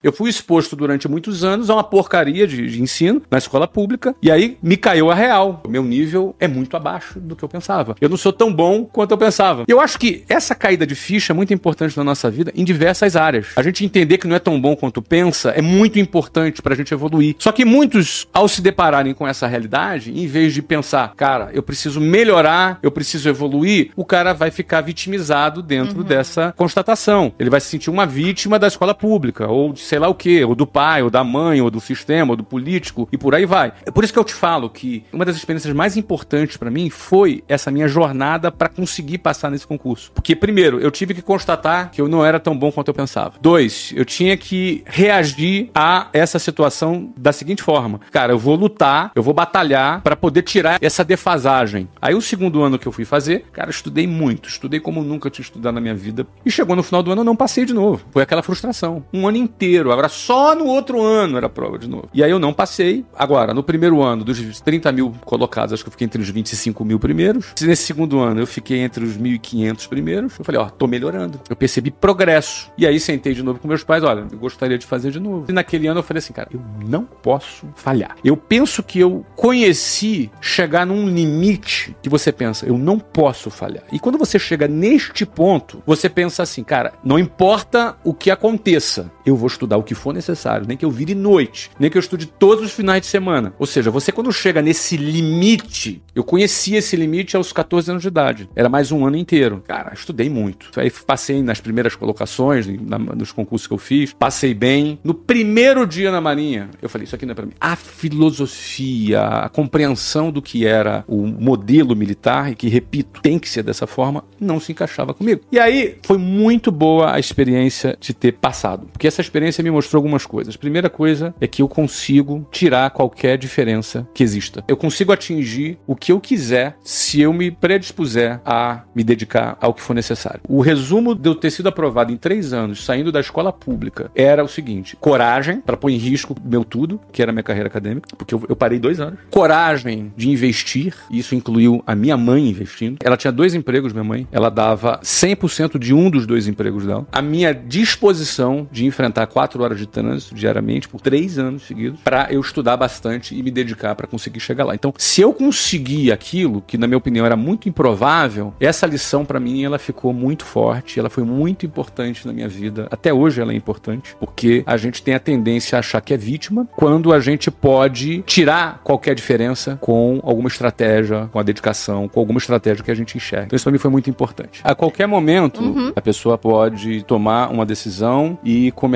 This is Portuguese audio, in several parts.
Eu fui exposto durante muitos anos a uma porcaria de, de, ensino na escola pública e aí me caiu a real. O meu nível é muito abaixo do que eu pensava. Eu não sou tão bom quanto eu pensava. Eu acho que essa caída de ficha é muito importante na nossa vida em diversas áreas. A gente entender que não é tão bom quanto pensa é muito importante para a gente evoluir. Só que muitos, ao se depararem com essa realidade, em vez de pensar, cara, eu preciso melhorar, eu preciso evoluir, o cara vai ficar vitimizado dentro uhum. dessa constatação. Ele vai se sentir uma vítima da escola pública ou de sei lá o que, ou do pai, ou da mãe, ou do sistema, ou do político, e por aí vai. É por isso que eu te falo que uma das experiências mais importantes para mim foi essa minha jornada para conseguir passar nesse concurso. Porque, primeiro, eu tive que constatar que eu não era tão bom quanto eu pensava. Dois, eu tinha que reagir a essa situação da seguinte forma: cara, eu vou lutar, eu vou batalhar para poder tirar essa defasagem. Aí, o segundo ano que eu fui fazer, cara, estudei muito, estudei como nunca tinha estudado na minha vida. E chegou no final do ano, eu não passei de novo. Foi aquela frustração. Um ano inteiro inteiro. Agora, só no outro ano era prova de novo. E aí eu não passei. Agora, no primeiro ano, dos 30 mil colocados, acho que eu fiquei entre os 25 mil primeiros. Nesse segundo ano, eu fiquei entre os 1.500 primeiros. Eu falei, ó, tô melhorando. Eu percebi progresso. E aí sentei de novo com meus pais, olha, eu gostaria de fazer de novo. E naquele ano eu falei assim, cara, eu não posso falhar. Eu penso que eu conheci chegar num limite que você pensa, eu não posso falhar. E quando você chega neste ponto, você pensa assim, cara, não importa o que aconteça, eu vou estudar o que for necessário, nem que eu vire noite, nem que eu estude todos os finais de semana. Ou seja, você quando chega nesse limite, eu conhecia esse limite aos 14 anos de idade. Era mais um ano inteiro. Cara, estudei muito. Aí passei nas primeiras colocações, na, nos concursos que eu fiz, passei bem. No primeiro dia na Marinha, eu falei, isso aqui não é pra mim. A filosofia, a compreensão do que era o modelo militar, e que, repito, tem que ser dessa forma, não se encaixava comigo. E aí, foi muito boa a experiência de ter passado. Porque essa experiência experiência me mostrou algumas coisas. Primeira coisa é que eu consigo tirar qualquer diferença que exista. Eu consigo atingir o que eu quiser se eu me predispuser a me dedicar ao que for necessário. O resumo de eu ter sido aprovado em três anos, saindo da escola pública, era o seguinte: coragem para pôr em risco meu tudo, que era minha carreira acadêmica, porque eu, eu parei dois anos. Coragem de investir, isso incluiu a minha mãe investindo. Ela tinha dois empregos, minha mãe. Ela dava 100% de um dos dois empregos dela. A minha disposição de enfrentar quatro quatro horas de trânsito diariamente por três anos seguidos para eu estudar bastante e me dedicar para conseguir chegar lá. Então, se eu conseguir aquilo, que na minha opinião era muito improvável, essa lição para mim ela ficou muito forte, ela foi muito importante na minha vida. Até hoje ela é importante, porque a gente tem a tendência a achar que é vítima quando a gente pode tirar qualquer diferença com alguma estratégia, com a dedicação, com alguma estratégia que a gente enxerga. Então, isso para mim foi muito importante. A qualquer momento, uhum. a pessoa pode tomar uma decisão e começar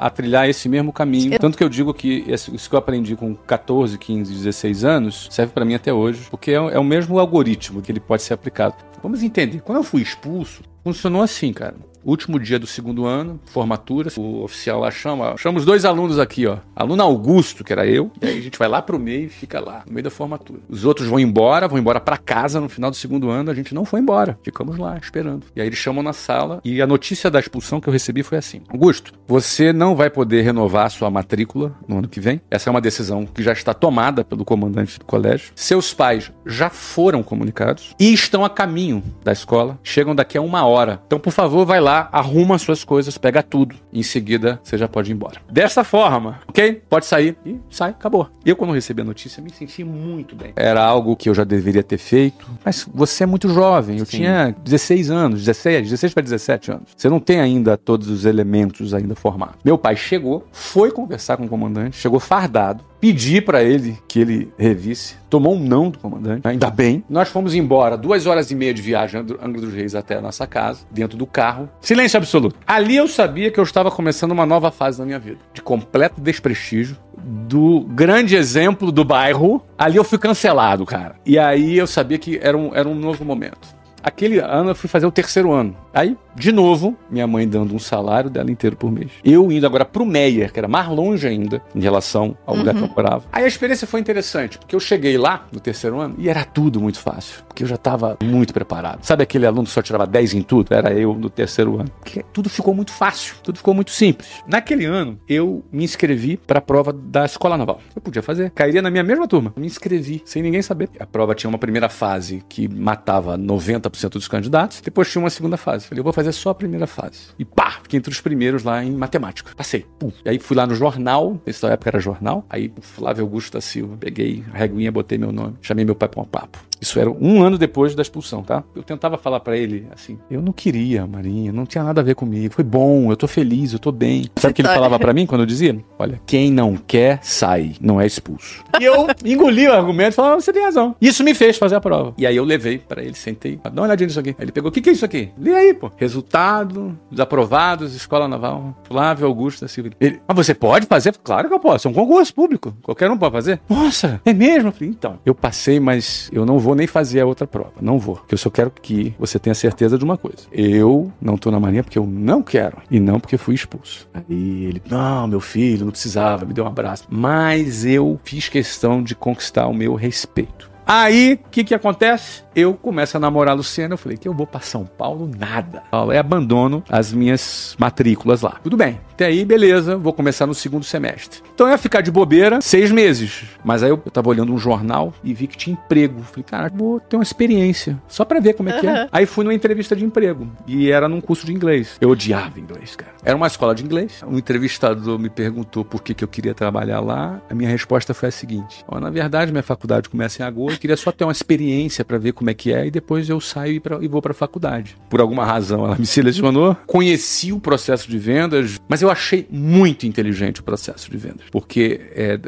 a, trilhar esse mesmo caminho. Tanto que eu digo que isso que eu aprendi com 14, 15, 16 anos serve para mim até hoje, porque é, é o mesmo algoritmo que ele pode ser aplicado. Vamos entender. Quando eu fui expulso, funcionou assim, cara último dia do segundo ano, formatura. O oficial lá chama, chama os dois alunos aqui, ó. Aluno Augusto, que era eu, e aí a gente vai lá pro meio e fica lá, no meio da formatura. Os outros vão embora, vão embora para casa no final do segundo ano, a gente não foi embora. Ficamos lá esperando. E aí eles chamam na sala e a notícia da expulsão que eu recebi foi assim: Augusto, você não vai poder renovar sua matrícula no ano que vem. Essa é uma decisão que já está tomada pelo comandante do colégio. Seus pais já foram comunicados e estão a caminho da escola. Chegam daqui a uma hora. Então, por favor, vai lá arruma suas coisas, pega tudo. Em seguida, você já pode ir embora. Dessa forma, ok? Pode sair. E sai, acabou. Eu, quando recebi a notícia, me senti muito bem. Era algo que eu já deveria ter feito. Mas você é muito jovem. Eu Sim. tinha 16 anos, 16, 16 para 17 anos. Você não tem ainda todos os elementos ainda formados. Meu pai chegou, foi conversar com o comandante, chegou fardado pedi para ele que ele revisse. Tomou um não do comandante, ainda bem. Nós fomos embora, duas horas e meia de viagem, Angra dos Reis até a nossa casa, dentro do carro. Silêncio absoluto. Ali eu sabia que eu estava começando uma nova fase da minha vida, de completo desprestígio, do grande exemplo do bairro. Ali eu fui cancelado, cara. E aí eu sabia que era um, era um novo momento. Aquele ano eu fui fazer o terceiro ano. Aí, de novo, minha mãe dando um salário dela inteiro por mês. Eu indo agora pro Meyer, que era mais longe ainda em relação ao lugar que eu morava. Aí a experiência foi interessante, porque eu cheguei lá no terceiro ano e era tudo muito fácil, porque eu já estava muito preparado. Sabe aquele aluno que só tirava 10 em tudo? Era eu no terceiro ano. Porque tudo ficou muito fácil, tudo ficou muito simples. Naquele ano, eu me inscrevi para a prova da escola naval. Eu podia fazer, cairia na minha mesma turma. Me inscrevi sem ninguém saber. A prova tinha uma primeira fase que matava 90% dos candidatos, depois tinha uma segunda fase. Falei, eu vou fazer só a primeira fase. E pá, fiquei entre os primeiros lá em matemática. Passei. Pum. E aí fui lá no jornal, nessa época era jornal, aí Flávio Augusto da Silva, peguei a reguinha, botei meu nome, chamei meu pai para um papo. Isso era um ano depois da expulsão, tá? Eu tentava falar para ele assim: eu não queria, Marinha, não tinha nada a ver comigo. Foi bom, eu tô feliz, eu tô bem. Sabe o que ele falava para mim quando eu dizia? Olha, quem não quer, sai, não é expulso. E eu engoli o argumento e falava: você tem razão. Isso me fez fazer a prova. E aí eu levei para ele, sentei, dá olhadinha nisso aqui. Ele pegou: o que, que é isso aqui? Lê aí, pô. Resultado dos aprovados, Escola Naval, Flávio Augusto da Silva. Ele, mas você pode fazer? Claro que eu posso. É um concurso público. Qualquer um pode fazer. Nossa, é mesmo? Eu falei, então, eu passei, mas eu não vou nem fazer a outra prova. Não vou. Porque eu só quero que você tenha certeza de uma coisa. Eu não tô na mania porque eu não quero. E não porque fui expulso. Aí ele, não, meu filho, não precisava, me deu um abraço. Mas eu fiz questão de conquistar o meu respeito. Aí, o que que acontece? Eu começo a namorar a Luciana, eu falei que eu vou para São Paulo, nada. Eu abandono as minhas matrículas lá. Tudo bem. Até aí, beleza, vou começar no segundo semestre. Então eu ia ficar de bobeira seis meses. Mas aí eu, eu tava olhando um jornal e vi que tinha emprego. Falei, cara, vou ter uma experiência. Só para ver como é que é. Aí fui numa entrevista de emprego. E era num curso de inglês. Eu odiava inglês, cara. Era uma escola de inglês. Um entrevistador me perguntou por que, que eu queria trabalhar lá. A minha resposta foi a seguinte: oh, na verdade, minha faculdade começa em agosto. Eu queria só ter uma experiência para ver como é que é. E depois eu saio e, pra, e vou para a faculdade. Por alguma razão, ela me selecionou. Conheci o processo de vendas, mas eu achei muito inteligente o processo de vendas. Porque é,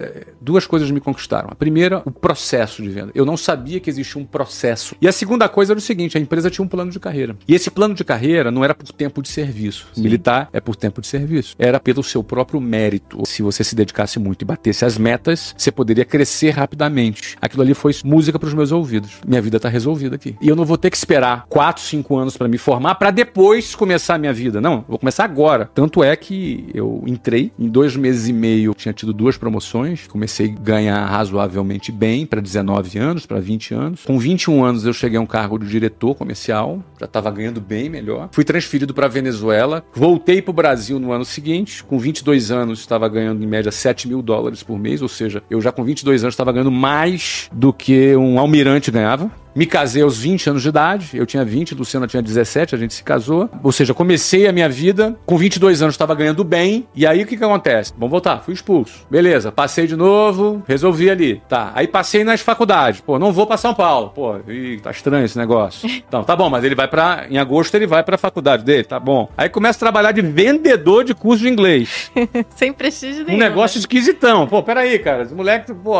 duas coisas me conquistaram. A primeira, o processo de venda. Eu não sabia que existia um processo. E a segunda coisa era o seguinte: a empresa tinha um plano de carreira. E esse plano de carreira não era por tempo de serviço. Sim. Militar é por tempo de serviço. Era pelo seu próprio mérito. Se você se dedicasse muito e batesse as metas, você poderia crescer rapidamente. Aquilo ali foi música para os meus ouvidos. Minha vida está resolvida aqui. E eu não vou ter que esperar 4, 5 anos para me formar para depois começar a minha vida. Não, vou começar agora. Tanto é que eu entrei, em dois meses e meio tinha tido duas promoções, comecei a ganhar razoavelmente bem para 19 anos, para 20 anos. Com 21 anos eu cheguei a um cargo de diretor comercial, já estava ganhando bem melhor. Fui transferido para Venezuela, voltei para o Brasil no ano seguinte, com 22 anos estava ganhando em média 7 mil dólares por mês, ou seja, eu já com 22 anos estava ganhando mais do que um almirante ganhava. Me casei aos 20 anos de idade, eu tinha 20, Luciana tinha 17, a gente se casou. Ou seja, comecei a minha vida, com 22 anos estava ganhando bem, e aí o que que acontece? Vamos voltar, fui expulso. Beleza, passei de novo, resolvi ali. Tá, aí passei nas faculdades. Pô, não vou para São Paulo. Pô, ih, tá estranho esse negócio. Então, tá bom, mas ele vai para em agosto ele vai para a faculdade dele, tá bom. Aí começa a trabalhar de vendedor de curso de inglês. Sem prestígio nenhum. Um negócio esquisitão. Pô, peraí, cara, esse moleque, pô,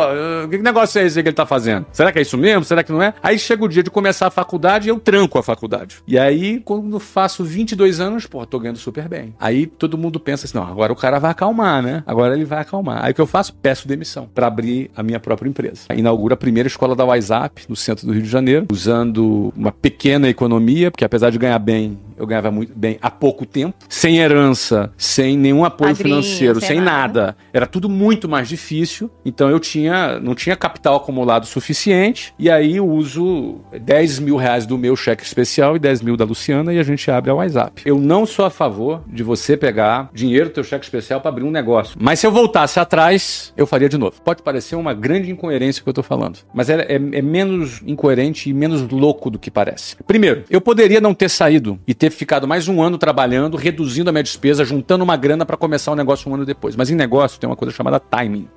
que negócio é esse que ele tá fazendo? Será que é isso mesmo? Será que não é? Aí chega o dia de começar a faculdade e eu tranco a faculdade. E aí, quando faço 22 anos, pô, tô ganhando super bem. Aí todo mundo pensa assim, não, agora o cara vai acalmar, né? Agora ele vai acalmar. Aí o que eu faço? Peço demissão para abrir a minha própria empresa. Inaugura a primeira escola da WhatsApp no centro do Rio de Janeiro, usando uma pequena economia, porque apesar de ganhar bem, eu ganhava muito bem há pouco tempo, sem herança, sem nenhum apoio Padrinho, financeiro, sem nada. nada. Era tudo muito mais difícil. Então eu tinha, não tinha capital acumulado suficiente. E aí eu uso 10 mil reais do meu cheque especial e 10 mil da Luciana e a gente abre a WhatsApp. Eu não sou a favor de você pegar dinheiro do teu cheque especial para abrir um negócio. Mas se eu voltasse atrás, eu faria de novo. Pode parecer uma grande incoerência que eu tô falando. Mas é, é- é menos incoerente e menos louco do que parece. Primeiro, eu poderia não ter saído e ter ficado mais um ano trabalhando, reduzindo a minha despesa, juntando uma grana para começar o negócio um ano depois. Mas em negócio tem uma coisa chamada timing.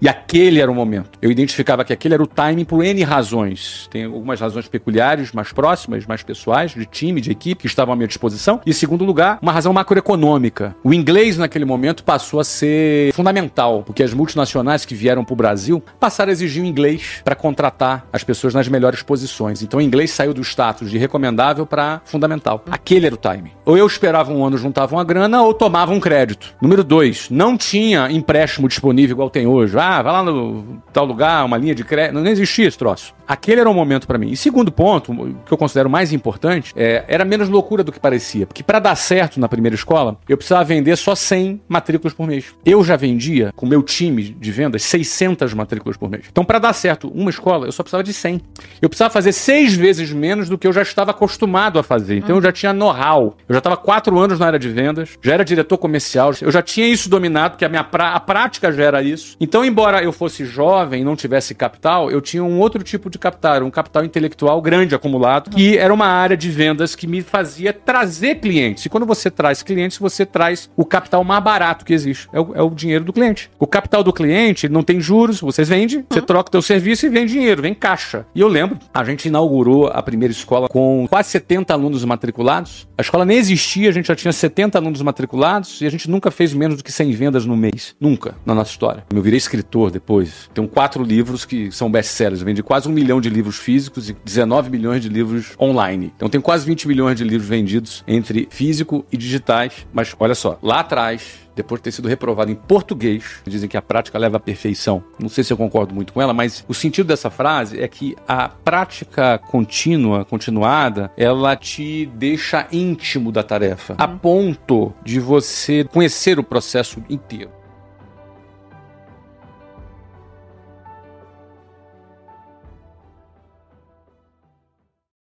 E aquele era o momento. Eu identificava que aquele era o timing por N razões. Tem algumas razões peculiares, mais próximas, mais pessoais, de time, de equipe, que estavam à minha disposição. E, em segundo lugar, uma razão macroeconômica. O inglês, naquele momento, passou a ser fundamental, porque as multinacionais que vieram para o Brasil passaram a exigir o inglês para contratar as pessoas nas melhores posições. Então, o inglês saiu do status de recomendável para fundamental. Aquele era o timing. Ou eu esperava um ano, juntava uma grana, ou tomava um crédito. Número dois, não tinha empréstimo disponível igual tem hoje. Ah, vai lá no tal lugar, uma linha de crédito. Não existia esse troço. Aquele era o momento para mim. E segundo ponto, que eu considero mais importante, é, era menos loucura do que parecia. Porque para dar certo na primeira escola, eu precisava vender só 100 matrículas por mês. Eu já vendia, com meu time de vendas, 600 matrículas por mês. Então, para dar certo uma escola, eu só precisava de 100. Eu precisava fazer seis vezes menos do que eu já estava acostumado a fazer. Então, eu já tinha know-how. Eu já estava quatro anos na área de vendas, já era diretor comercial, eu já tinha isso dominado, porque a minha a prática já era isso. Então, embora eu fosse jovem e não tivesse capital, eu tinha um outro tipo de capital, um capital intelectual grande acumulado, que era uma área de vendas que me fazia trazer clientes. E quando você traz clientes, você traz o capital mais barato que existe. É o, é o dinheiro do cliente. O capital do cliente não tem juros, você vende, você troca o teu serviço e vem dinheiro, vem caixa. E eu lembro, a gente inaugurou a primeira escola com quase 70 alunos matriculados. A escola nem existia, a gente já tinha 70 alunos matriculados e a gente nunca fez menos do que 100 vendas no mês. Nunca, na nossa história. Eu virei escritor depois. Tenho quatro livros que são best-sellers. Eu vendi quase um milhão de livros físicos e 19 milhões de livros online. Então tem quase 20 milhões de livros vendidos entre físico e digitais. Mas olha só, lá atrás, depois de ter sido reprovado em português, dizem que a prática leva à perfeição. Não sei se eu concordo muito com ela, mas o sentido dessa frase é que a prática contínua, continuada, ela te deixa íntimo da tarefa, a ponto de você conhecer o processo inteiro.